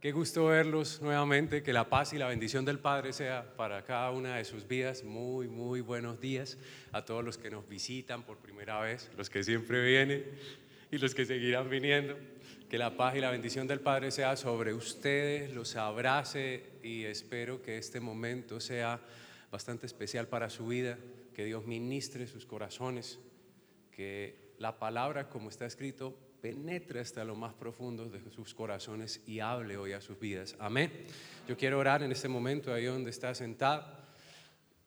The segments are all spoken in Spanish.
Qué gusto verlos nuevamente, que la paz y la bendición del Padre sea para cada una de sus vidas. Muy, muy buenos días a todos los que nos visitan por primera vez, los que siempre vienen y los que seguirán viniendo. Que la paz y la bendición del Padre sea sobre ustedes, los abrace y espero que este momento sea bastante especial para su vida, que Dios ministre sus corazones, que la palabra, como está escrito, penetre hasta lo más profundo de sus corazones y hable hoy a sus vidas. Amén. Yo quiero orar en este momento ahí donde está sentado.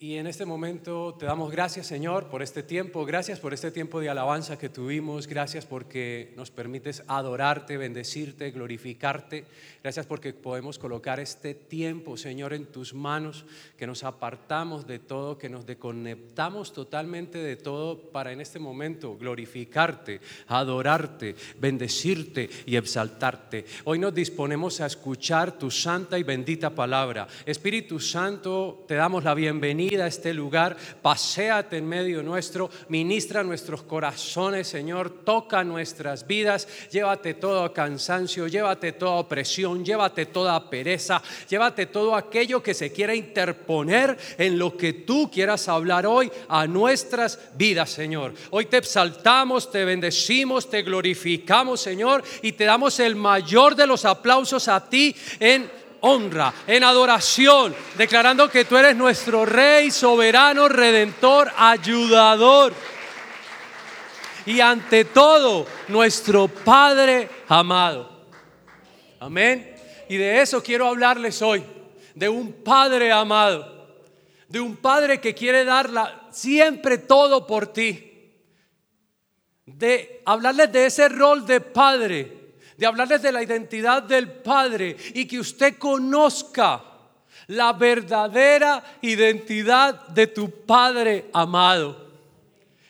Y en este momento te damos gracias, Señor, por este tiempo. Gracias por este tiempo de alabanza que tuvimos. Gracias porque nos permites adorarte, bendecirte, glorificarte. Gracias porque podemos colocar este tiempo, Señor, en tus manos, que nos apartamos de todo, que nos desconectamos totalmente de todo para en este momento glorificarte, adorarte, bendecirte y exaltarte. Hoy nos disponemos a escuchar tu santa y bendita palabra. Espíritu Santo, te damos la bienvenida a este lugar, paséate en medio nuestro, ministra nuestros corazones, Señor, toca nuestras vidas, llévate todo cansancio, llévate toda opresión, llévate toda pereza, llévate todo aquello que se quiera interponer en lo que tú quieras hablar hoy a nuestras vidas, Señor. Hoy te exaltamos, te bendecimos, te glorificamos, Señor, y te damos el mayor de los aplausos a ti en honra, en adoración, declarando que tú eres nuestro Rey, soberano, redentor, ayudador. Y ante todo, nuestro Padre amado. Amén. Y de eso quiero hablarles hoy, de un Padre amado, de un Padre que quiere darla siempre todo por ti. De hablarles de ese rol de Padre de hablarles de la identidad del Padre y que usted conozca la verdadera identidad de tu Padre amado.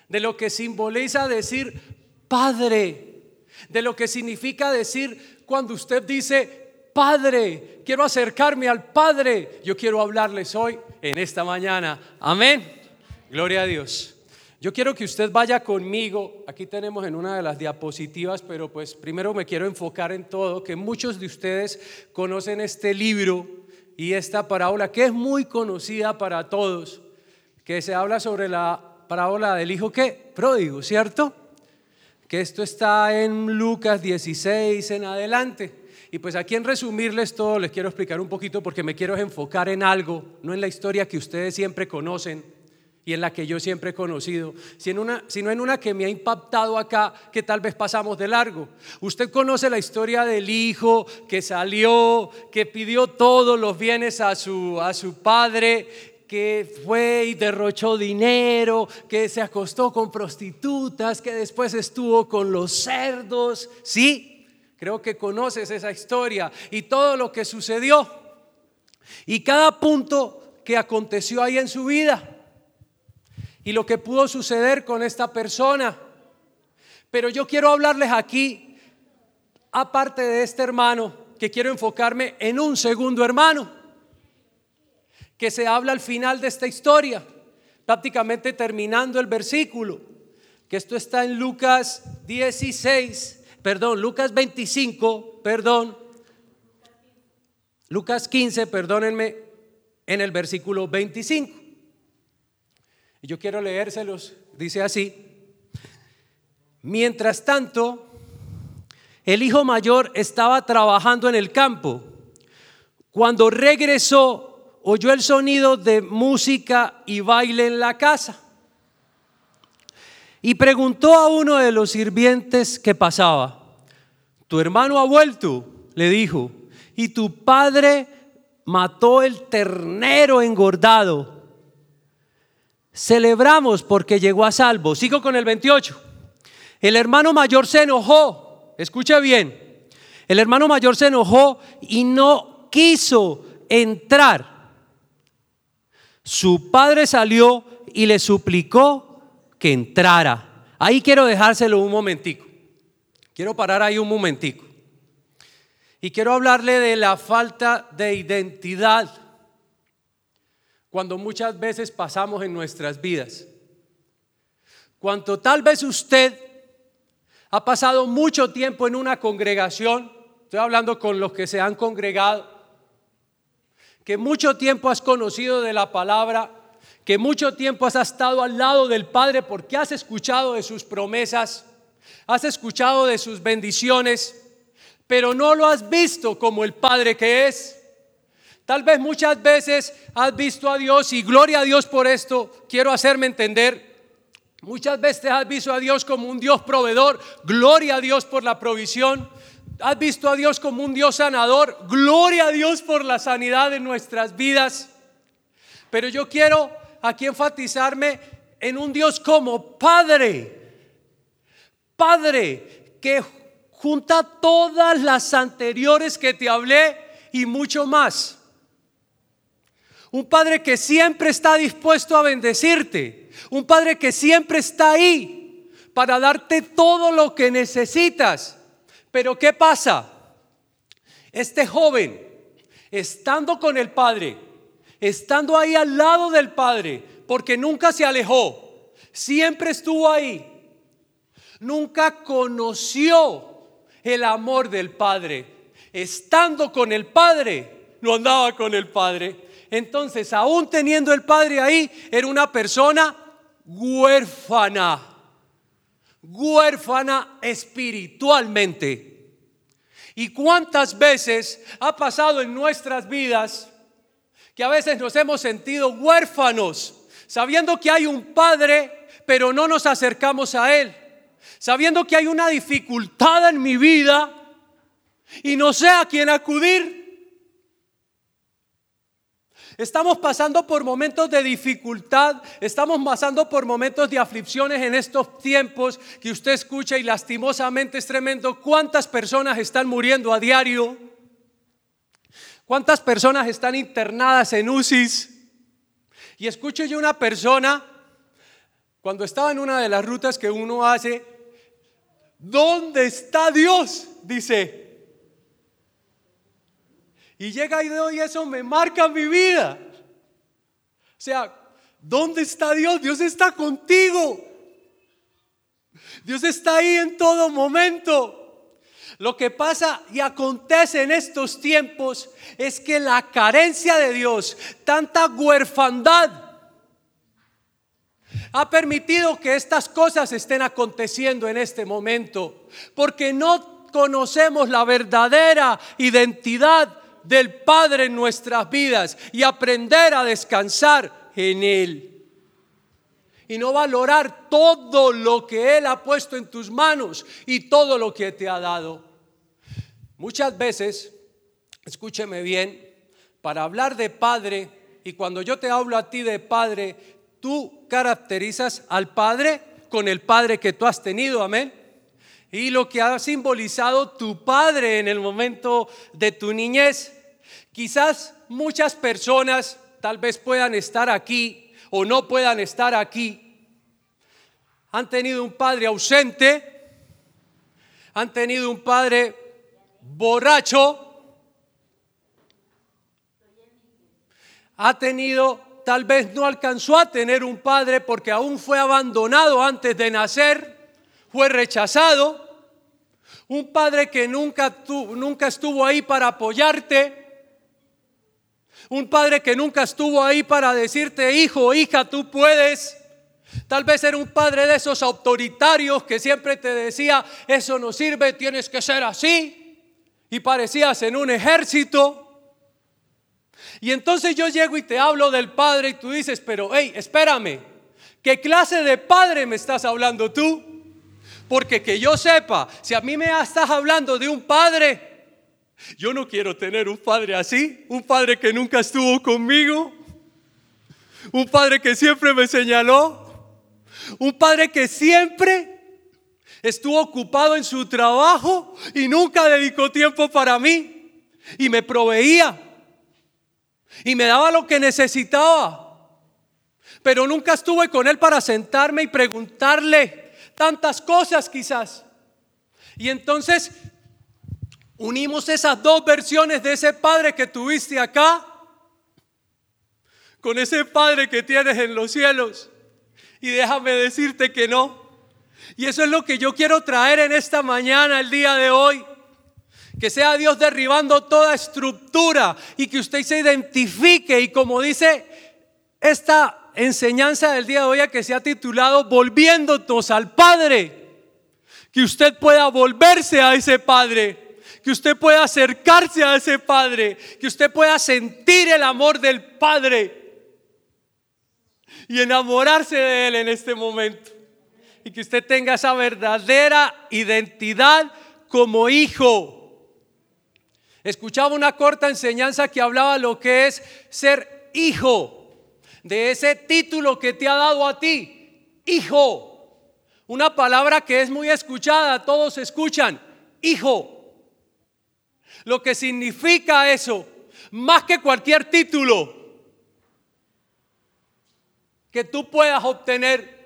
De lo que simboliza decir Padre. De lo que significa decir cuando usted dice Padre, quiero acercarme al Padre. Yo quiero hablarles hoy en esta mañana. Amén. Gloria a Dios. Yo quiero que usted vaya conmigo, aquí tenemos en una de las diapositivas, pero pues primero me quiero enfocar en todo, que muchos de ustedes conocen este libro y esta parábola que es muy conocida para todos, que se habla sobre la parábola del hijo que pródigo, ¿cierto? Que esto está en Lucas 16 en adelante. Y pues aquí en resumirles todo les quiero explicar un poquito porque me quiero enfocar en algo, no en la historia que ustedes siempre conocen y en la que yo siempre he conocido, sino en una que me ha impactado acá, que tal vez pasamos de largo. Usted conoce la historia del hijo que salió, que pidió todos los bienes a su, a su padre, que fue y derrochó dinero, que se acostó con prostitutas, que después estuvo con los cerdos. Sí, creo que conoces esa historia y todo lo que sucedió. Y cada punto que aconteció ahí en su vida y lo que pudo suceder con esta persona. Pero yo quiero hablarles aquí, aparte de este hermano, que quiero enfocarme en un segundo hermano, que se habla al final de esta historia, prácticamente terminando el versículo, que esto está en Lucas 16, perdón, Lucas 25, perdón, Lucas 15, perdónenme, en el versículo 25. Y yo quiero leérselos. Dice así. Mientras tanto, el hijo mayor estaba trabajando en el campo. Cuando regresó, oyó el sonido de música y baile en la casa. Y preguntó a uno de los sirvientes que pasaba, tu hermano ha vuelto, le dijo, y tu padre mató el ternero engordado Celebramos porque llegó a salvo. Sigo con el 28. El hermano mayor se enojó. Escucha bien. El hermano mayor se enojó y no quiso entrar. Su padre salió y le suplicó que entrara. Ahí quiero dejárselo un momentico. Quiero parar ahí un momentico. Y quiero hablarle de la falta de identidad cuando muchas veces pasamos en nuestras vidas. Cuando tal vez usted ha pasado mucho tiempo en una congregación, estoy hablando con los que se han congregado, que mucho tiempo has conocido de la palabra, que mucho tiempo has estado al lado del Padre porque has escuchado de sus promesas, has escuchado de sus bendiciones, pero no lo has visto como el Padre que es. Tal vez muchas veces has visto a Dios y gloria a Dios por esto, quiero hacerme entender. Muchas veces has visto a Dios como un Dios proveedor, gloria a Dios por la provisión. Has visto a Dios como un Dios sanador, gloria a Dios por la sanidad de nuestras vidas. Pero yo quiero aquí enfatizarme en un Dios como Padre. Padre que junta todas las anteriores que te hablé y mucho más. Un Padre que siempre está dispuesto a bendecirte. Un Padre que siempre está ahí para darte todo lo que necesitas. Pero ¿qué pasa? Este joven, estando con el Padre, estando ahí al lado del Padre, porque nunca se alejó, siempre estuvo ahí, nunca conoció el amor del Padre. Estando con el Padre, no andaba con el Padre, entonces, aún teniendo el padre ahí, era una persona huérfana, huérfana espiritualmente. ¿Y cuántas veces ha pasado en nuestras vidas que a veces nos hemos sentido huérfanos, sabiendo que hay un padre, pero no nos acercamos a él? Sabiendo que hay una dificultad en mi vida y no sé a quién acudir. Estamos pasando por momentos de dificultad, estamos pasando por momentos de aflicciones en estos tiempos que usted escucha y lastimosamente es tremendo. ¿Cuántas personas están muriendo a diario? ¿Cuántas personas están internadas en UCIs? Y escucho yo una persona, cuando estaba en una de las rutas que uno hace, ¿dónde está Dios? Dice, y llega y y eso me marca mi vida. O sea, ¿dónde está Dios? Dios está contigo. Dios está ahí en todo momento. Lo que pasa y acontece en estos tiempos es que la carencia de Dios, tanta huerfandad, ha permitido que estas cosas estén aconteciendo en este momento, porque no conocemos la verdadera identidad del Padre en nuestras vidas y aprender a descansar en Él. Y no valorar todo lo que Él ha puesto en tus manos y todo lo que te ha dado. Muchas veces, escúcheme bien, para hablar de Padre, y cuando yo te hablo a ti de Padre, tú caracterizas al Padre con el Padre que tú has tenido, amén y lo que ha simbolizado tu padre en el momento de tu niñez. Quizás muchas personas tal vez puedan estar aquí o no puedan estar aquí. Han tenido un padre ausente, han tenido un padre borracho, ha tenido, tal vez no alcanzó a tener un padre porque aún fue abandonado antes de nacer fue rechazado, un padre que nunca, nunca estuvo ahí para apoyarte, un padre que nunca estuvo ahí para decirte, hijo, hija, tú puedes. Tal vez era un padre de esos autoritarios que siempre te decía, eso no sirve, tienes que ser así. Y parecías en un ejército. Y entonces yo llego y te hablo del padre y tú dices, pero hey, espérame, ¿qué clase de padre me estás hablando tú? Porque que yo sepa, si a mí me estás hablando de un padre, yo no quiero tener un padre así, un padre que nunca estuvo conmigo, un padre que siempre me señaló, un padre que siempre estuvo ocupado en su trabajo y nunca dedicó tiempo para mí y me proveía y me daba lo que necesitaba. Pero nunca estuve con él para sentarme y preguntarle, tantas cosas quizás. Y entonces unimos esas dos versiones de ese Padre que tuviste acá con ese Padre que tienes en los cielos. Y déjame decirte que no. Y eso es lo que yo quiero traer en esta mañana, el día de hoy. Que sea Dios derribando toda estructura y que usted se identifique y como dice esta enseñanza del día de hoy que se ha titulado Volviéndonos al Padre. Que usted pueda volverse a ese Padre. Que usted pueda acercarse a ese Padre. Que usted pueda sentir el amor del Padre. Y enamorarse de Él en este momento. Y que usted tenga esa verdadera identidad como hijo. Escuchaba una corta enseñanza que hablaba lo que es ser hijo de ese título que te ha dado a ti, hijo. Una palabra que es muy escuchada, todos escuchan, hijo. Lo que significa eso, más que cualquier título que tú puedas obtener.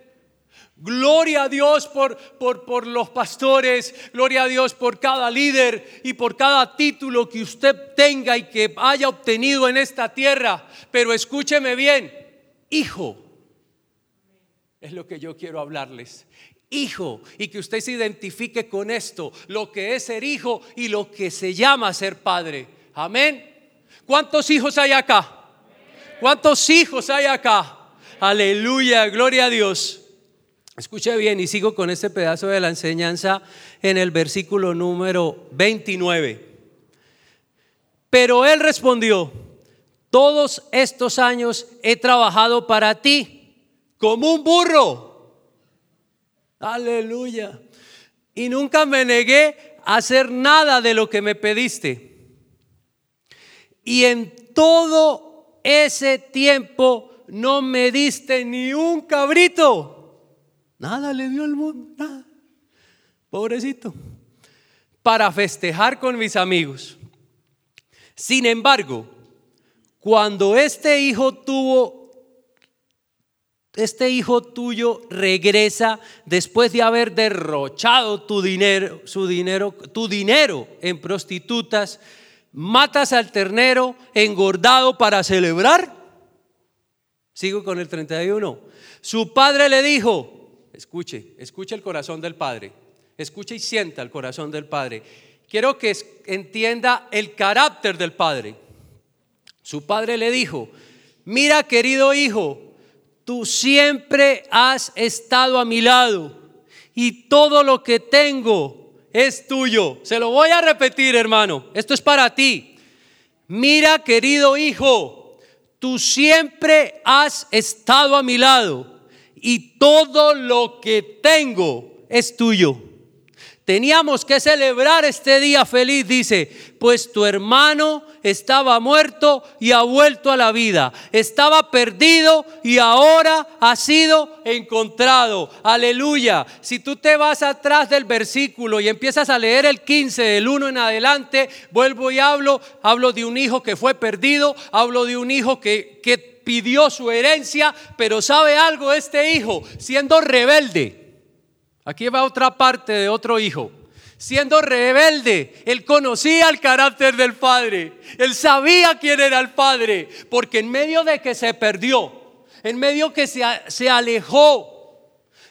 Gloria a Dios por, por, por, los pastores, gloria a Dios por cada líder y por cada título que usted tenga y que haya obtenido en esta tierra. Pero escúcheme bien, hijo. Es lo que yo quiero hablarles. Hijo, y que usted se identifique con esto, lo que es ser hijo y lo que se llama ser padre. Amén. ¿Cuántos hijos hay acá? ¿Cuántos hijos hay acá? Aleluya, gloria a Dios. Escuche bien y sigo con este pedazo de la enseñanza en el versículo número 29. Pero él respondió, todos estos años he trabajado para ti como un burro. Aleluya. Y nunca me negué a hacer nada de lo que me pediste. Y en todo ese tiempo no me diste ni un cabrito. Nada le dio el mundo, nada. Pobrecito. Para festejar con mis amigos. Sin embargo, cuando este hijo tuvo, este hijo tuyo regresa después de haber derrochado tu dinero, su dinero, tu dinero en prostitutas, matas al ternero engordado para celebrar. Sigo con el 31. Su padre le dijo, escuche, escuche el corazón del padre, escuche y sienta el corazón del padre. Quiero que entienda el carácter del padre. Su padre le dijo, mira querido hijo, tú siempre has estado a mi lado y todo lo que tengo es tuyo. Se lo voy a repetir, hermano. Esto es para ti. Mira, querido hijo, tú siempre has estado a mi lado y todo lo que tengo es tuyo. Teníamos que celebrar este día feliz, dice, pues tu hermano estaba muerto y ha vuelto a la vida. Estaba perdido y ahora ha sido encontrado. Aleluya. Si tú te vas atrás del versículo y empiezas a leer el 15 del 1 en adelante, vuelvo y hablo, hablo de un hijo que fue perdido, hablo de un hijo que, que pidió su herencia, pero sabe algo este hijo, siendo rebelde Aquí va otra parte de otro hijo. Siendo rebelde, él conocía el carácter del padre. Él sabía quién era el padre. Porque en medio de que se perdió, en medio que se, se alejó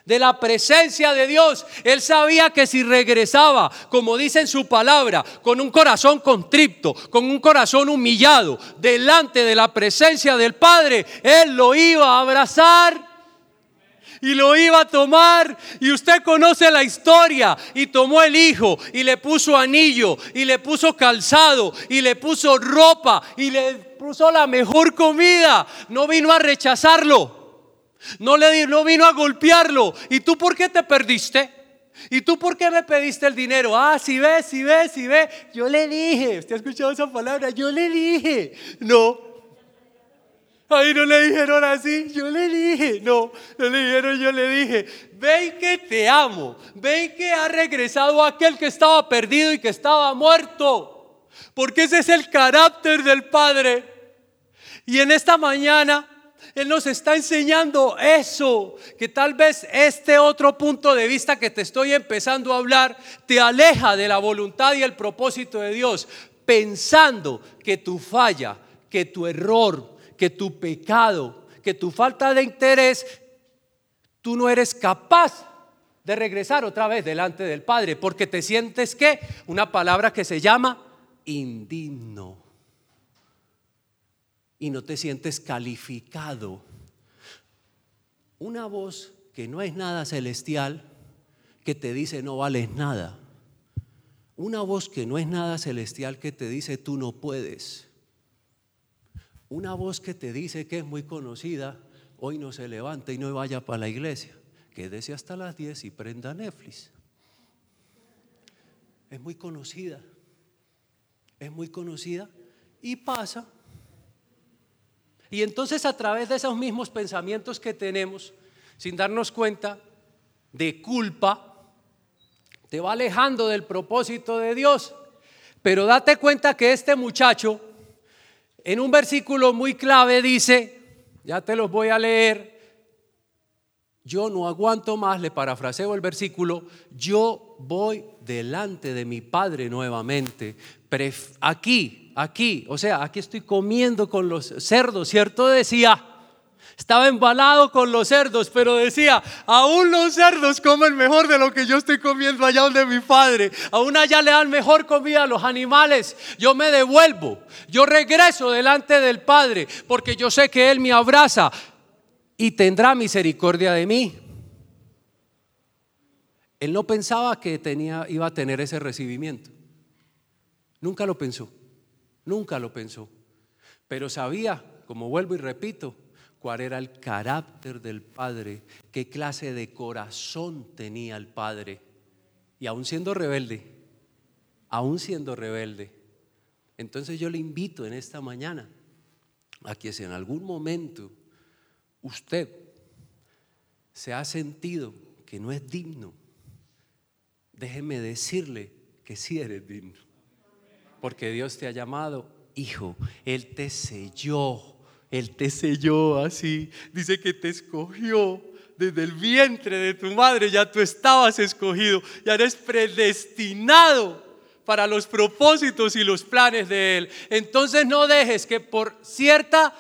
de la presencia de Dios, él sabía que si regresaba, como dice en su palabra, con un corazón contrito, con un corazón humillado, delante de la presencia del Padre, él lo iba a abrazar y lo iba a tomar. Y usted conoce la historia. Y tomó el hijo y le puso anillo y le puso calzado y le puso ropa y le puso la mejor comida. No vino a rechazarlo. No, le, no vino a golpearlo. ¿Y tú por qué te perdiste? ¿Y tú por qué me pediste el dinero? Ah, si ves, si ves, si ves. Yo le dije, ¿usted ha escuchado esa palabra? Yo le dije. No, Ahí no le dijeron así, yo le dije, no, no le dijeron, yo le dije, ven que te amo, ven que ha regresado aquel que estaba perdido y que estaba muerto, porque ese es el carácter del Padre. Y en esta mañana Él nos está enseñando eso, que tal vez este otro punto de vista que te estoy empezando a hablar te aleja de la voluntad y el propósito de Dios, pensando que tu falla, que tu error, que tu pecado, que tu falta de interés, tú no eres capaz de regresar otra vez delante del Padre, porque te sientes que una palabra que se llama indigno. Y no te sientes calificado. Una voz que no es nada celestial, que te dice no vales nada. Una voz que no es nada celestial que te dice tú no puedes. Una voz que te dice que es muy conocida, hoy no se levanta y no vaya para la iglesia. Quédese hasta las 10 y prenda Netflix. Es muy conocida. Es muy conocida y pasa. Y entonces a través de esos mismos pensamientos que tenemos, sin darnos cuenta de culpa, te va alejando del propósito de Dios. Pero date cuenta que este muchacho, en un versículo muy clave, dice, ya te los voy a leer, yo no aguanto más, le parafraseo el versículo, yo voy delante de mi Padre nuevamente. Aquí, aquí, o sea, aquí estoy comiendo con los cerdos, ¿cierto? Decía, estaba embalado con los cerdos, pero decía, aún los cerdos comen mejor de lo que yo estoy comiendo allá donde mi padre. Aún allá le dan mejor comida a los animales. Yo me devuelvo, yo regreso delante del Padre, porque yo sé que Él me abraza y tendrá misericordia de mí. Él no pensaba que tenía, iba a tener ese recibimiento. Nunca lo pensó, nunca lo pensó. Pero sabía, como vuelvo y repito, cuál era el carácter del Padre, qué clase de corazón tenía el Padre. Y aún siendo rebelde, aún siendo rebelde. Entonces yo le invito en esta mañana a que si en algún momento usted se ha sentido que no es digno, déjeme decirle que sí eres digno. Porque Dios te ha llamado hijo, Él te selló, Él te selló así, dice que te escogió. Desde el vientre de tu madre ya tú estabas escogido, ya eres predestinado para los propósitos y los planes de Él. Entonces no dejes que por cierta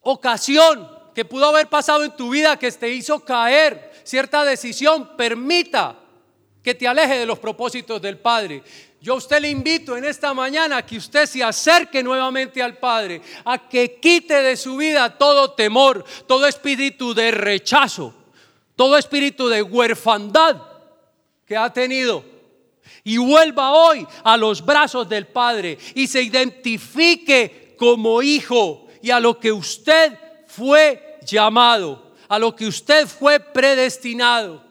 ocasión que pudo haber pasado en tu vida que te hizo caer, cierta decisión, permita que te aleje de los propósitos del Padre. Yo a usted le invito en esta mañana a que usted se acerque nuevamente al Padre, a que quite de su vida todo temor, todo espíritu de rechazo, todo espíritu de huerfandad que ha tenido. Y vuelva hoy a los brazos del Padre y se identifique como hijo y a lo que usted fue llamado, a lo que usted fue predestinado.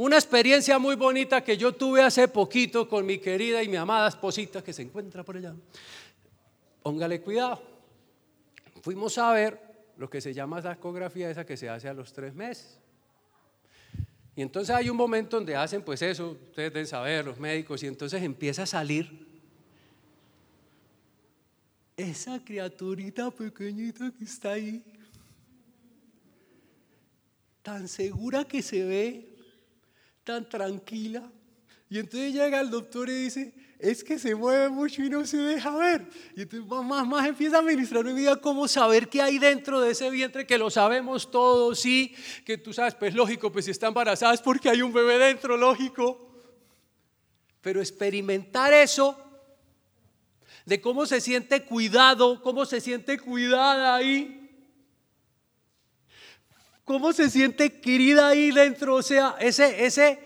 Una experiencia muy bonita que yo tuve hace poquito con mi querida y mi amada esposita que se encuentra por allá. Póngale cuidado. Fuimos a ver lo que se llama la ecografía esa que se hace a los tres meses. Y entonces hay un momento donde hacen pues eso, ustedes deben saber, los médicos, y entonces empieza a salir esa criaturita pequeñita que está ahí tan segura que se ve, tranquila. Y entonces llega el doctor y dice, es que se mueve mucho y no se deja ver. Y entonces más, más empieza a ministrar mi vida cómo saber qué hay dentro de ese vientre, que lo sabemos todos, sí, que tú sabes, pues lógico, pues si está embarazada es porque hay un bebé dentro, lógico. Pero experimentar eso, de cómo se siente cuidado, cómo se siente cuidada ahí, ¿Cómo se siente querida ahí dentro? O sea, ese, ese,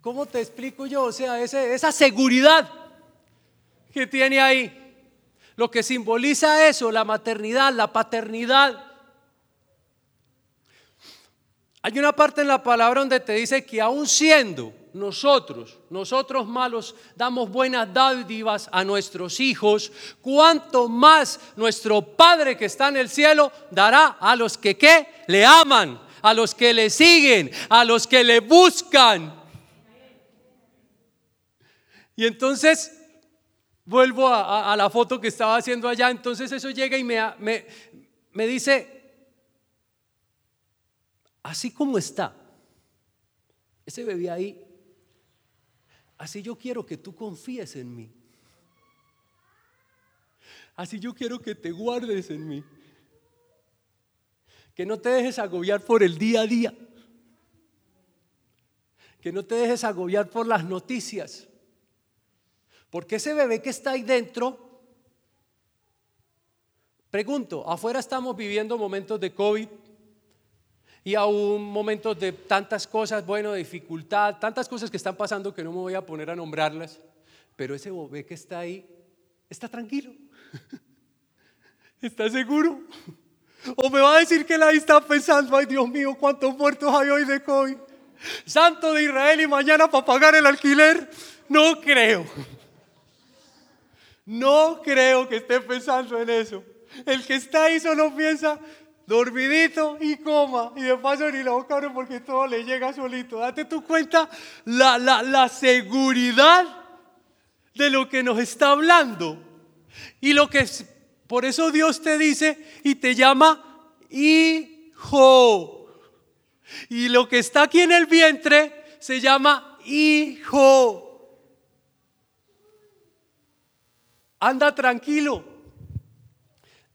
¿cómo te explico yo? O sea, ese, esa seguridad que tiene ahí. Lo que simboliza eso, la maternidad, la paternidad. Hay una parte en la palabra donde te dice que aún siendo nosotros, nosotros malos, damos buenas dádivas a nuestros hijos, cuanto más nuestro Padre que está en el cielo dará a los que ¿qué? le aman, a los que le siguen, a los que le buscan. Y entonces vuelvo a, la foto que estaba haciendo allá, entonces eso llega y me, me, me dice, así como está, ese bebé ahí Así yo quiero que tú confíes en mí. Así yo quiero que te guardes en mí. Que no te dejes agobiar por el día a día. que no te dejes agobiar por las noticias. Porque ese bebé que está ahí dentro, pregunto, afuera estamos viviendo momentos de COVID y aún momentos de tantas cosas, bueno, dificultad, tantas cosas que están pasando que no me voy a poner a nombrarlas, pero ese bebé que está ahí está tranquilo. ¿Está seguro? ¿O me va a decir que la está pensando, ay Dios mío, cuántos muertos hay hoy de COVID? Santo de Israel y mañana para pagar el alquiler. No creo. No creo que esté pensando en eso. El que está ahí solo piensa dormidito y coma. Y de paso ni la boca porque todo le llega solito. Date tu cuenta la, la, la seguridad de lo que nos está hablando. Y lo que es, por eso Dios te dice y te llama hijo. Y lo que está aquí en el vientre se llama hijo. Anda tranquilo.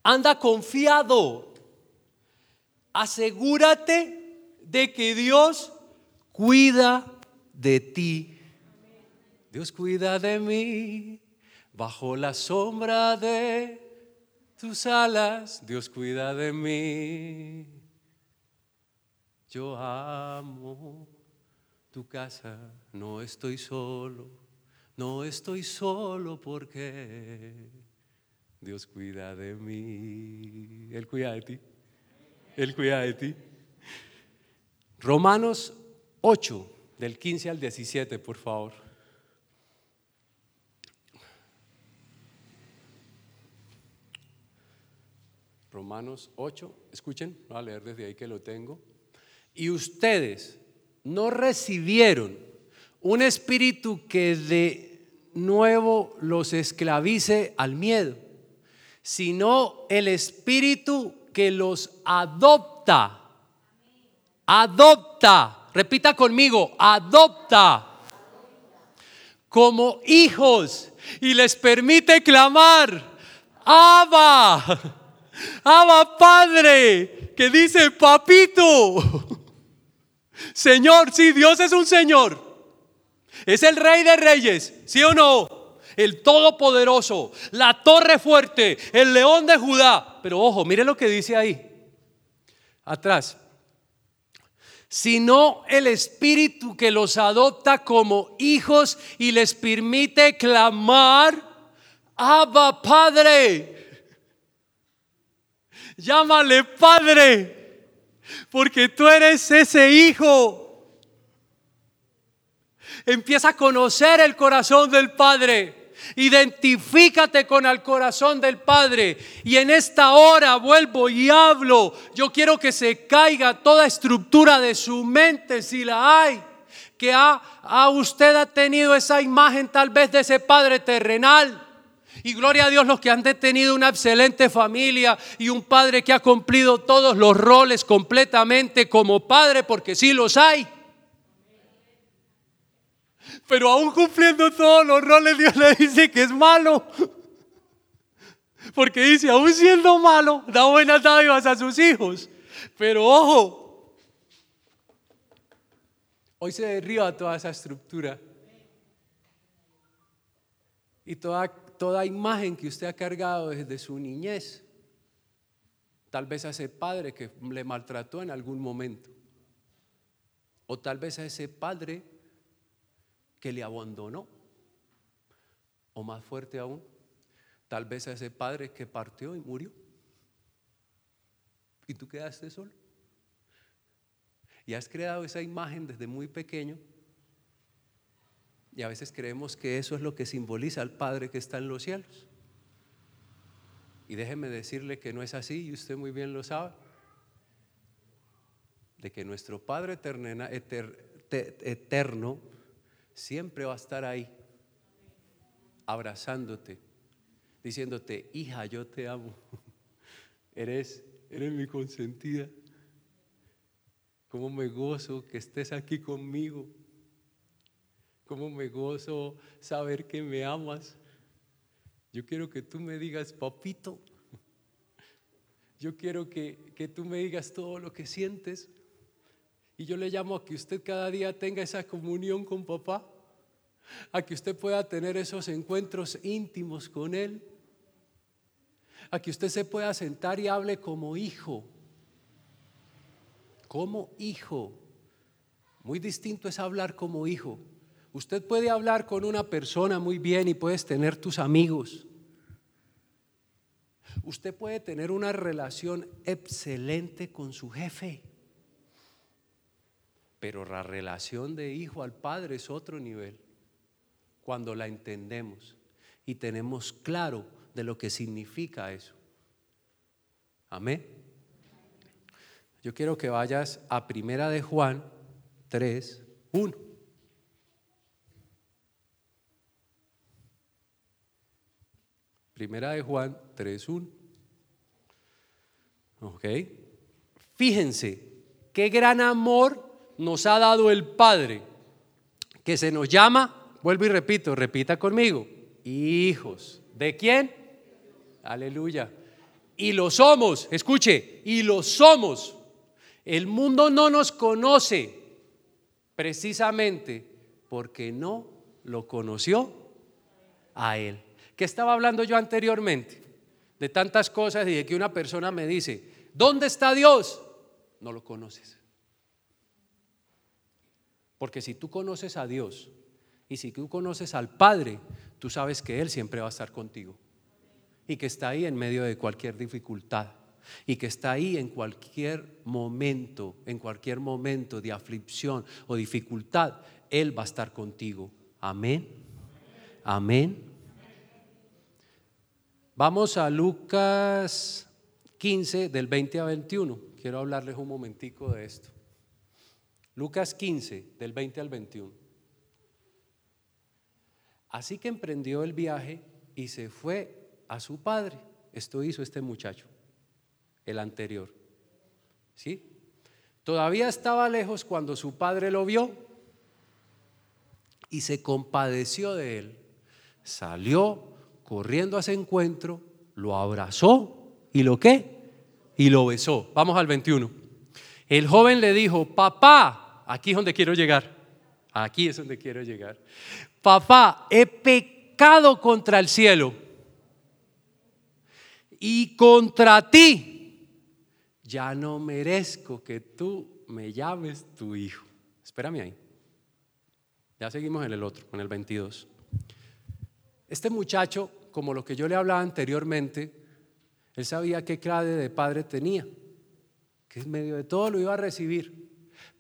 Anda confiado. Asegúrate de que Dios cuida de ti. Dios cuida de mí bajo la sombra de tus alas. Dios cuida de mí. Yo amo tu casa, no estoy solo, no estoy solo porque Dios cuida de mí. Él cuida de ti. Él cuida de ti. Romanos 8, del 15 al 17, por favor. Romanos 8, escuchen, voy a leer desde ahí que lo tengo y ustedes no recibieron un espíritu que de nuevo los esclavice al miedo, sino el espíritu que los adopta. Adopta. Repita conmigo, adopta como hijos y les permite clamar, Abba, Abba Padre, que dice, papito. Señor, sí, Dios es un Señor. Es el Rey de Reyes, ¿sí o no? El Todopoderoso, la Torre Fuerte, el León de Judá. Pero ojo, mire lo que dice ahí, atrás. Sino el Espíritu que los adopta como hijos y les permite clamar, Abba Padre. Llámale Padre porque tú eres ese hijo. Empieza a conocer el corazón del Padre. Identifícate con el corazón del Padre. Y en esta hora vuelvo y hablo. Yo quiero que se caiga toda estructura de su mente, si la hay. Que ha, usted ha tenido esa imagen tal vez de ese Padre terrenal y gloria a Dios los que han tenido una excelente familia y un padre que ha cumplido todos los roles completamente como padre, porque sí los hay. Pero aún cumpliendo todos los roles, Dios le dice que es malo. Porque dice, aún siendo malo, da buenas dádivas a sus hijos. Pero ojo, hoy se derriba toda esa estructura. Y toda toda imagen que usted ha cargado desde su niñez. Tal vez a ese padre que le maltrató en algún momento. O tal vez a ese padre que le abandonó. O más fuerte aún, tal vez a ese padre que partió y murió. Y tú quedaste solo. Y has creado esa imagen desde muy pequeño y a veces creemos que eso es lo que simboliza al Padre que está en los cielos. Y déjeme decirle que no es así y usted muy bien lo sabe. De que nuestro Padre eterno, siempre va a estar ahí, abrazándote, diciéndote, hija, yo te amo. Eres, eres mi consentida. Cómo me gozo que estés aquí conmigo. Cómo me gozo saber que me amas. Yo quiero que tú me digas, papito. Yo quiero que, que tú me digas todo lo que sientes. Y yo le llamo a que usted cada día tenga esa comunión con papá, a que usted pueda tener esos encuentros íntimos con él, a que usted se pueda sentar y hable como hijo, como hijo. Muy distinto es hablar como hijo. Usted puede hablar con una persona muy bien y puedes tener tus amigos. Usted puede tener una relación excelente con su jefe. Pero la relación de hijo al padre es otro nivel. Cuando la entendemos y tenemos claro de lo que significa eso. Amén. Yo quiero que vayas a Primera de Juan 3, 1. Primera de Juan 3.1. Ok. Fíjense qué gran amor nos ha dado el Padre, que se nos llama, vuelvo y repito, repita conmigo, hijos. ¿De quién? Aleluya. Y lo somos, escuche, y lo somos. El mundo no nos conoce precisamente porque no lo conoció a Él. ¿Qué estaba hablando yo anteriormente? De tantas cosas y de que una persona me dice, ¿dónde está Dios? No lo conoces. Porque si tú conoces a Dios y si tú conoces al Padre, tú sabes que Él siempre va a estar contigo y que está ahí en medio de cualquier dificultad y que está ahí en cualquier momento, en cualquier momento de aflicción o dificultad, Él va a estar contigo. Amén. Amén. Vamos a Lucas 15 del 20 a 21. Quiero hablarles un momentico de esto. Lucas 15 del 20 al 21. Así que emprendió el viaje y se fue a su padre. Esto hizo este muchacho, el anterior. ¿Sí? Todavía estaba lejos cuando su padre lo vio y se compadeció de él. Salió corriendo a ese encuentro, lo abrazó y lo qué? Y lo besó. Vamos al 21. El joven le dijo, papá, aquí es donde quiero llegar. Aquí es donde quiero llegar. Papá, he pecado contra el cielo y contra ti. Ya no merezco que tú me llames tu hijo. Espérame ahí. Ya seguimos en el otro, en el 22. Este muchacho, como lo que yo le hablaba anteriormente, él sabía qué clave de padre tenía, que en medio de todo lo iba a recibir,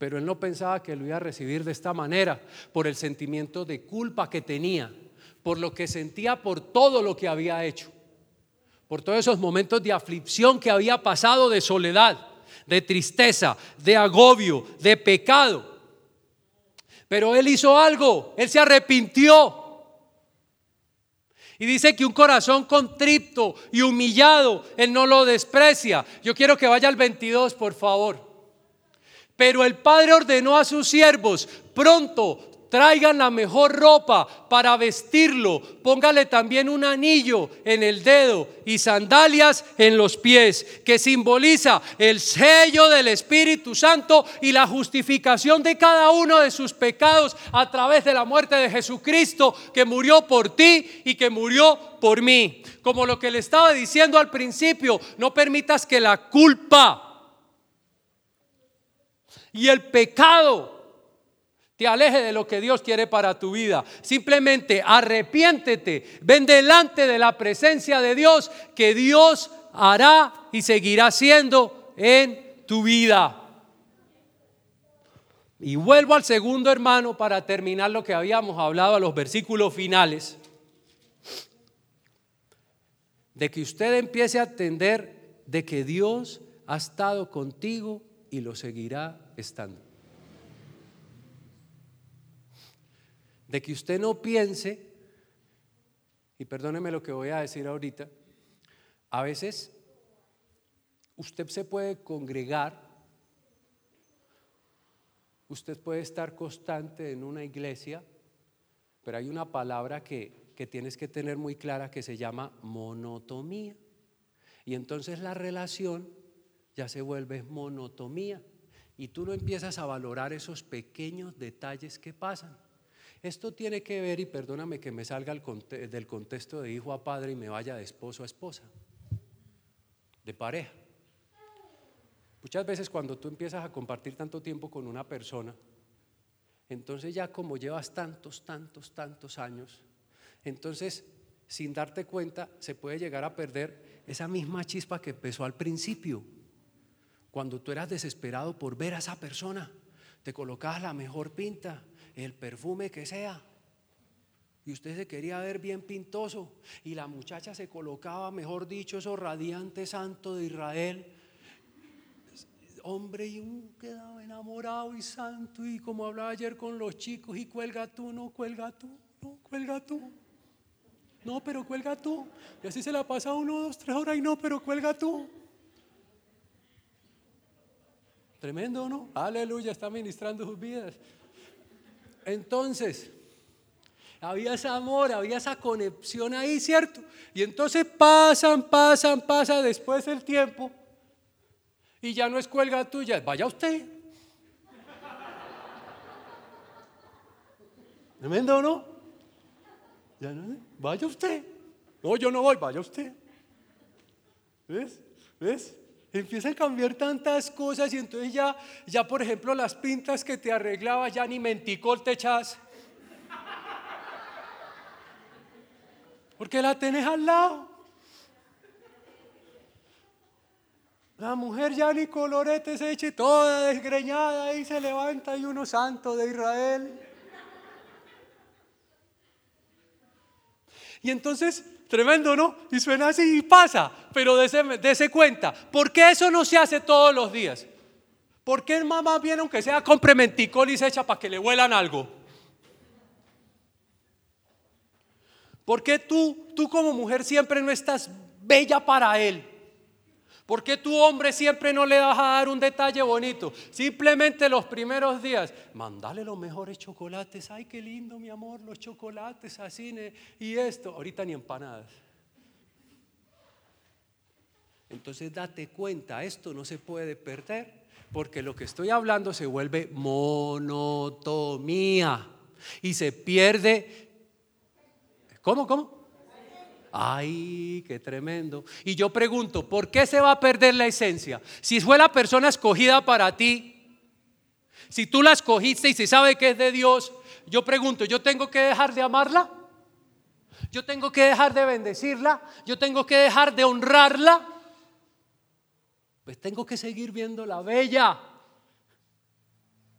pero él no pensaba que lo iba a recibir de esta manera, por el sentimiento de culpa que tenía, por lo que sentía por todo lo que había hecho, por todos esos momentos de aflicción que había pasado, de soledad, de tristeza, de agobio, de pecado. Pero él hizo algo, él se arrepintió. Y dice que un corazón contrito y humillado, Él no lo desprecia. Yo quiero que vaya al 22, por favor. Pero el Padre ordenó a sus siervos, pronto traigan la mejor ropa para vestirlo, póngale también un anillo en el dedo y sandalias en los pies, que simboliza el sello del Espíritu Santo y la justificación de cada uno de sus pecados a través de la muerte de Jesucristo, que murió por ti y que murió por mí. Como lo que le estaba diciendo al principio, no permitas que la culpa y el pecado te aleje de lo que Dios quiere para tu vida. Simplemente arrepiéntete, ven delante de la presencia de Dios que Dios hará y seguirá haciendo en tu vida. Y vuelvo al segundo hermano para terminar lo que habíamos hablado a los versículos finales. De que usted empiece a entender de que Dios ha estado contigo y lo seguirá estando. de que usted no piense, y perdóneme lo que voy a decir ahorita, a veces usted se puede congregar, usted puede estar constante en una iglesia, pero hay una palabra que, que tienes que tener muy clara que se llama monotomía. Y entonces la relación ya se vuelve monotomía. Y tú no empiezas a valorar esos pequeños detalles que pasan. Esto tiene que ver, y perdóname que me salga del contexto de hijo a padre y me vaya de esposo a esposa, de pareja. Muchas veces cuando tú empiezas a compartir tanto tiempo con una persona, entonces ya como llevas tantos, tantos, tantos años, entonces sin darte cuenta se puede llegar a perder esa misma chispa que empezó al principio, cuando tú eras desesperado por ver a esa persona, te colocabas la mejor pinta, el perfume que sea. Y usted se quería ver bien pintoso. Y la muchacha se colocaba, mejor dicho, eso radiante santo de Israel. Hombre, y uno quedaba enamorado y santo. Y como hablaba ayer con los chicos, y cuelga tú, no cuelga tú, no cuelga tú. No, pero cuelga tú. Y así se la pasa uno, dos, tres horas y no, pero cuelga tú. Tremendo, ¿no? Aleluya, está ministrando sus vidas. Entonces, había ese amor, había esa conexión ahí, ¿cierto? Y entonces pasan, pasan, pasa después el tiempo y ya no es cuelga tuya, vaya usted. ¿Tremendo no? Ya no, vaya usted. No, yo no voy, vaya usted. ¿Ves? ¿Ves? Empieza a cambiar tantas cosas y entonces ya, ya por ejemplo, las pintas que te arreglaba ya ni menticol te echas. Porque la tenés al lado. La mujer ya ni colorete se eche toda desgreñada y se levanta y uno santo de Israel. Y entonces Tremendo, ¿no? Y suena así y pasa, pero dése, cuenta. ¿Por qué eso no se hace todos los días? ¿Por qué mamá viene aunque sea con prementicol y se echa para que le huelan algo? ¿Por qué tú, tú como mujer siempre no estás bella para él? ¿Por qué tu hombre siempre no le vas a dar un detalle bonito? Simplemente los primeros días, mandale los mejores chocolates. Ay, qué lindo, mi amor, los chocolates, así y esto. Ahorita ni empanadas. Entonces date cuenta, esto no se puede perder, porque lo que estoy hablando se vuelve monotomía y se pierde. ¿Cómo, cómo? Ay, qué tremendo. Y yo pregunto, ¿por qué se va a perder la esencia? Si fue la persona escogida para ti, si tú la escogiste y se sabe que es de Dios, yo pregunto, ¿yo tengo que dejar de amarla? ¿Yo tengo que dejar de bendecirla? ¿Yo tengo que dejar de honrarla? Pues tengo que seguir viendo la bella.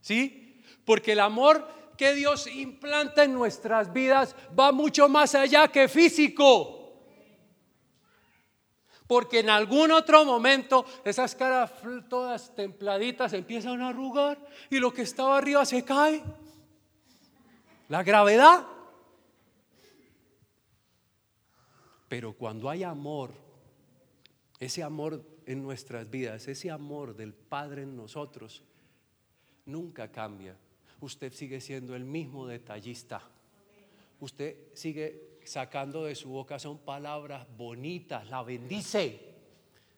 ¿Sí? Porque el amor que Dios implanta en nuestras vidas va mucho más allá que físico. Porque en algún otro momento esas caras todas templaditas empiezan a arrugar y lo que estaba arriba se cae. La gravedad. Pero cuando hay amor, ese amor en nuestras vidas, ese amor del Padre en nosotros, nunca cambia. Usted sigue siendo el mismo detallista. Usted sigue sacando de su boca son palabras bonitas, la bendice.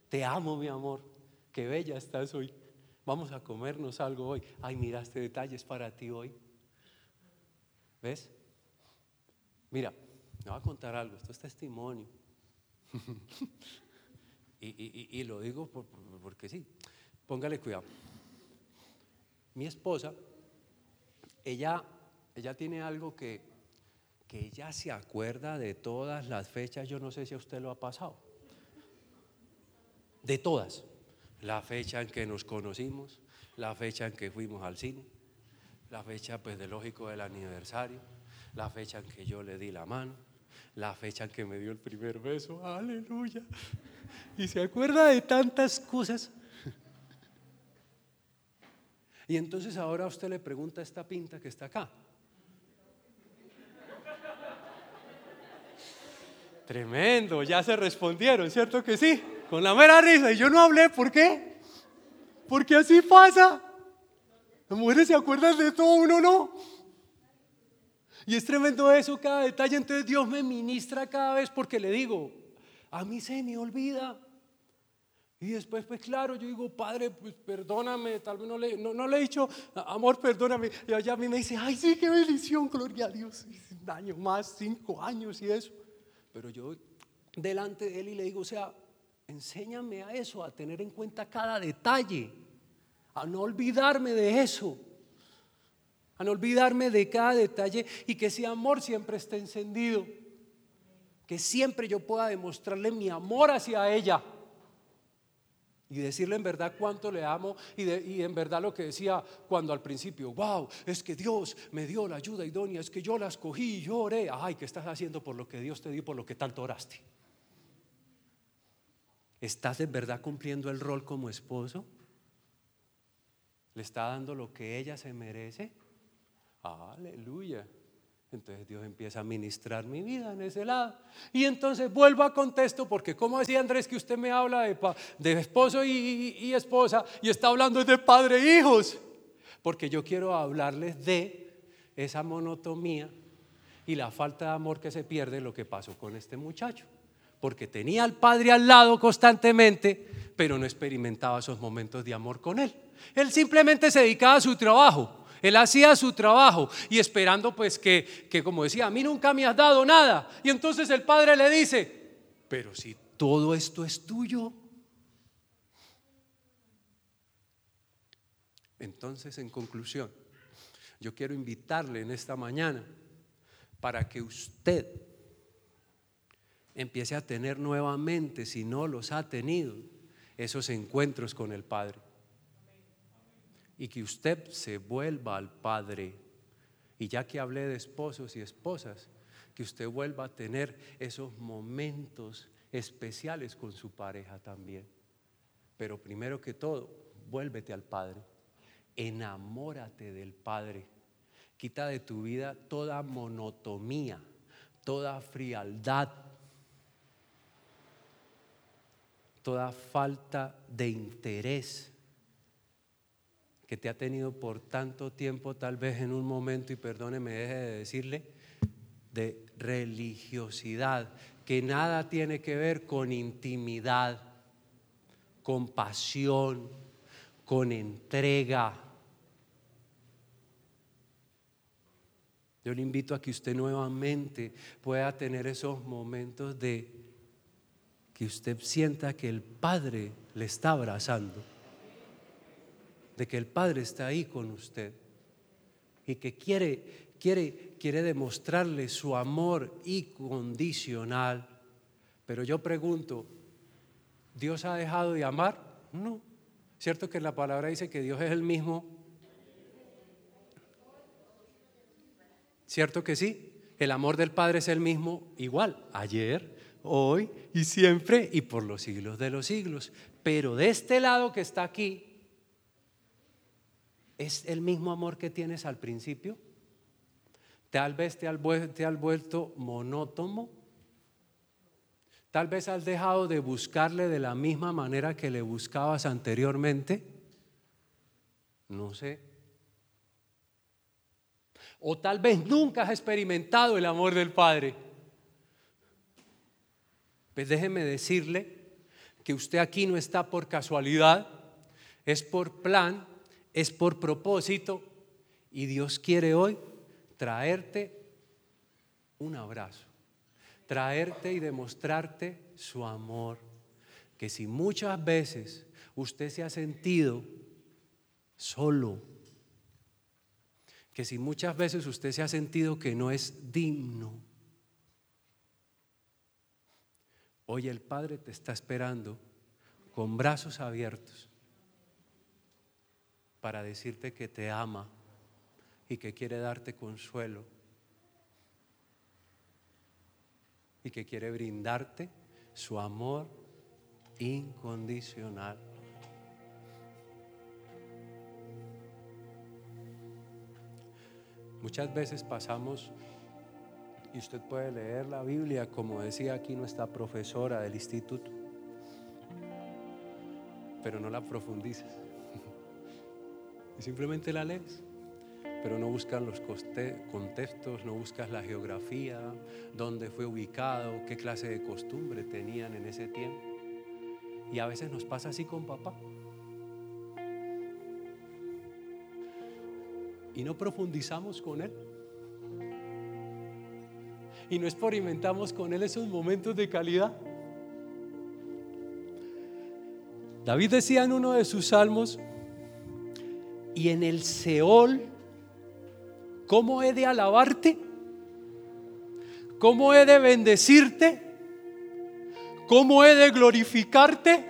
Te amo, mi amor, qué bella estás hoy. Vamos a comernos algo hoy. Ay, mira, este detalle es para ti hoy. ¿Ves? Mira, me voy a contar algo, esto es testimonio. y, lo digo porque sí, póngale cuidado. Mi esposa, ella, ella tiene algo que que ella se acuerda de todas las fechas, yo no sé si a usted lo ha pasado, de todas, la fecha en que nos conocimos, la fecha en que fuimos al cine, la fecha pues de lógico del aniversario, la fecha en que yo le di la mano, la fecha en que me dio el primer beso, aleluya, y se acuerda de tantas cosas. Y entonces ahora usted le pregunta a esta pinta que está acá, Tremendo, ya se respondieron, ¿cierto que sí? Con la mera risa. Y yo no hablé, ¿por qué? Porque así pasa. Las mujeres se acuerdan de todo, uno no. Y es tremendo eso, cada detalle. Entonces Dios me ministra cada vez porque le digo, a mí se me olvida. Y después, pues claro, yo digo, padre, pues perdóname, tal vez no le, no, le he dicho, amor, perdóname. Y allá a mí me dice, ay, sí, qué bendición, gloria a Dios. Un año más, cinco años y eso. Pero yo delante de él y le digo, o sea, enséñame a eso, a tener en cuenta cada detalle, a no olvidarme de eso, a no olvidarme de cada detalle y que ese amor siempre esté encendido, que siempre yo pueda demostrarle mi amor hacia ella y decirle en verdad cuánto le amo y, en verdad lo que decía cuando al principio, wow, es que Dios me dio la ayuda idónea, es que yo la escogí y lloré. Ay, ¿qué estás haciendo por lo que Dios te dio, por lo que tanto oraste? ¿Estás en verdad cumpliendo el rol como esposo? ¿Le está dando lo que ella se merece? Aleluya. Entonces Dios empieza a ministrar mi vida en ese lado. Y entonces vuelvo a contesto, porque como decía Andrés que usted me habla de, esposo y, esposa y está hablando de padre e hijos, porque yo quiero hablarles de esa monotomía y la falta de amor que se pierde lo que pasó con este muchacho. Porque tenía al padre al lado constantemente, pero no experimentaba esos momentos de amor con él. Él simplemente se dedicaba a su trabajo él hacía su trabajo y esperando pues que, que, como decía, a mí nunca me has dado nada. Y entonces el padre le dice, pero si todo esto es tuyo. Entonces, en conclusión, yo quiero invitarle en esta mañana para que usted empiece a tener nuevamente, si no los ha tenido, esos encuentros con el Padre y que usted se vuelva al Padre. Y ya que hablé de esposos y esposas, que usted vuelva a tener esos momentos especiales con su pareja también. Pero primero que todo, vuélvete al Padre. Enamórate del Padre. Quita de tu vida toda monotomía, toda frialdad, toda falta de interés que te ha tenido por tanto tiempo, tal vez en un momento, y perdóneme, deje de decirle, de religiosidad, que nada tiene que ver con intimidad, con pasión, con entrega. Yo le invito a que usted nuevamente pueda tener esos momentos de que usted sienta que el Padre le está abrazando de que el Padre está ahí con usted y que quiere, quiere, quiere demostrarle su amor incondicional. Pero yo pregunto, ¿Dios ha dejado de amar? No. ¿Cierto que la palabra dice que Dios es el mismo? ¿Cierto que sí? El amor del Padre es el mismo igual, ayer, hoy y siempre y por los siglos de los siglos. Pero de este lado que está aquí, ¿Es el mismo amor que tienes al principio? Tal vez te has, vuelto monótono. Tal vez has dejado de buscarle de la misma manera que le buscabas anteriormente. No sé. O tal vez nunca has experimentado el amor del Padre. Pues déjeme decirle que usted aquí no está por casualidad, es por plan es por propósito y Dios quiere hoy traerte un abrazo, traerte y demostrarte su amor. Que si muchas veces usted se ha sentido solo, que si muchas veces usted se ha sentido que no es digno, hoy el Padre te está esperando con brazos abiertos para decirte que te ama y que quiere darte consuelo y que quiere brindarte su amor incondicional. Muchas veces pasamos, y usted puede leer la Biblia, como decía aquí nuestra profesora del instituto, pero no la profundizas y simplemente la lees. Pero no buscas los contextos, no buscas la geografía, dónde fue ubicado, qué clase de costumbre tenían en ese tiempo. Y a veces nos pasa así con papá. Y no profundizamos con él. Y no experimentamos con él esos momentos de calidad. David decía en uno de sus salmos, y en el Seol, ¿cómo he de alabarte? ¿Cómo he de bendecirte? ¿Cómo he de glorificarte?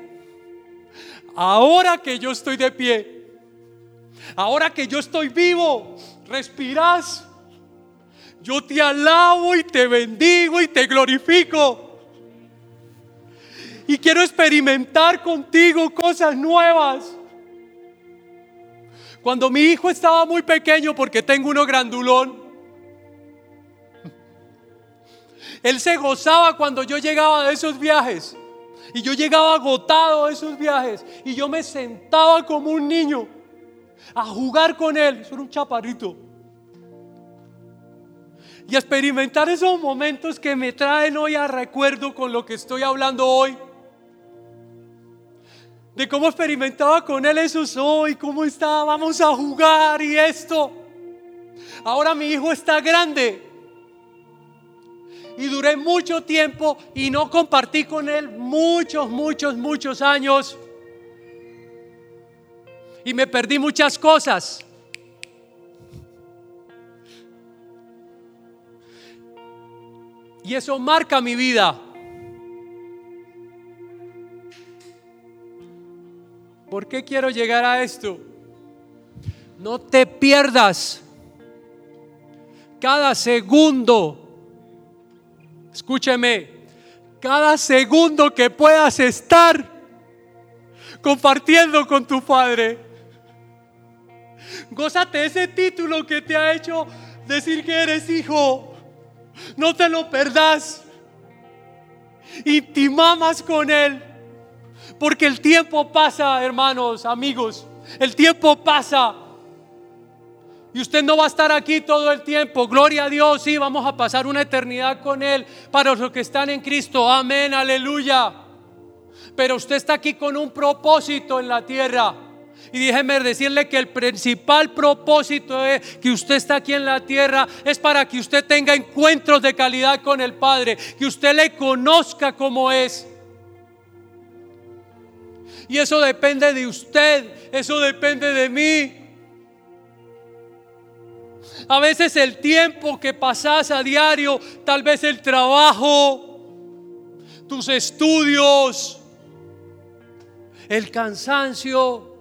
Ahora que yo estoy de pie, ahora que yo estoy vivo, respiras, yo te alabo y te bendigo y te glorifico. Y quiero experimentar contigo cosas nuevas. Cuando mi hijo estaba muy pequeño, porque tengo uno grandulón, Él se gozaba cuando yo llegaba de esos viajes. Y yo llegaba agotado de esos viajes. Y yo me sentaba como un niño a jugar con él. Eso era un chaparrito. Y experimentar esos momentos que me traen hoy a recuerdo con lo que estoy hablando hoy. De cómo experimentaba con él eso hoy, cómo estaba, vamos a jugar y esto. Ahora mi hijo está grande y duré mucho tiempo y no compartí con él muchos, muchos, muchos años. Y me perdí muchas cosas. Y eso marca mi vida. ¿Por qué quiero llegar a esto? No te pierdas cada segundo Escúcheme, cada segundo que puedas estar compartiendo con tu Padre, gózate ese título que te ha hecho decir que eres hijo. No te lo perdas. Intimamos con Él. Porque el tiempo pasa, hermanos, amigos. El tiempo pasa. Y usted no va a estar aquí todo el tiempo. Gloria a Dios. Sí, vamos a pasar una eternidad con Él para los que están en Cristo. Amén, aleluya. Pero usted está aquí con un propósito en la tierra. Y déjeme decirle que el principal propósito de que usted está aquí en la tierra es para que usted tenga encuentros de calidad con el Padre, que usted le conozca como es. Y eso depende de usted, eso depende de mí. A veces el tiempo que pasas a diario, tal vez el trabajo, tus estudios, el cansancio,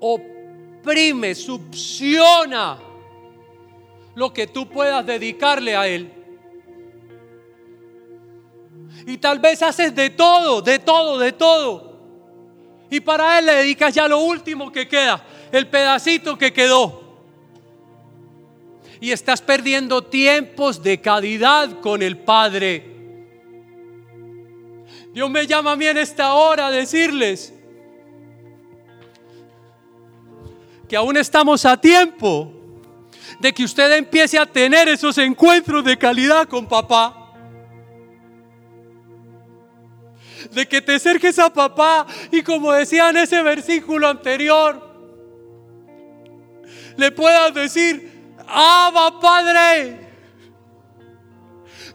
oprime, succiona lo que tú puedas dedicarle a Él. Y tal vez haces de todo, de todo, de todo. Y para Él le dedicas ya lo último que queda, el pedacito que quedó. Y estás perdiendo tiempos de calidad con el Padre. Dios me llama a mí en esta hora a decirles que aún estamos a tiempo de que usted empiece a tener esos encuentros de calidad con papá. De que te acerques a papá y como decía en ese versículo anterior, le puedas decir, Abba Padre,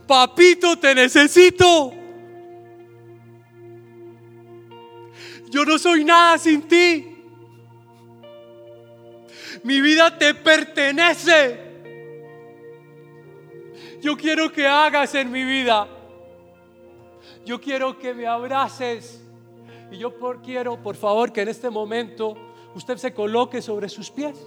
papito, te necesito. Yo no soy nada sin ti. Mi vida te pertenece. Yo quiero que hagas en mi vida. Yo quiero que me abraces. Y yo por, quiero, por favor, que en este momento usted se coloque sobre sus pies.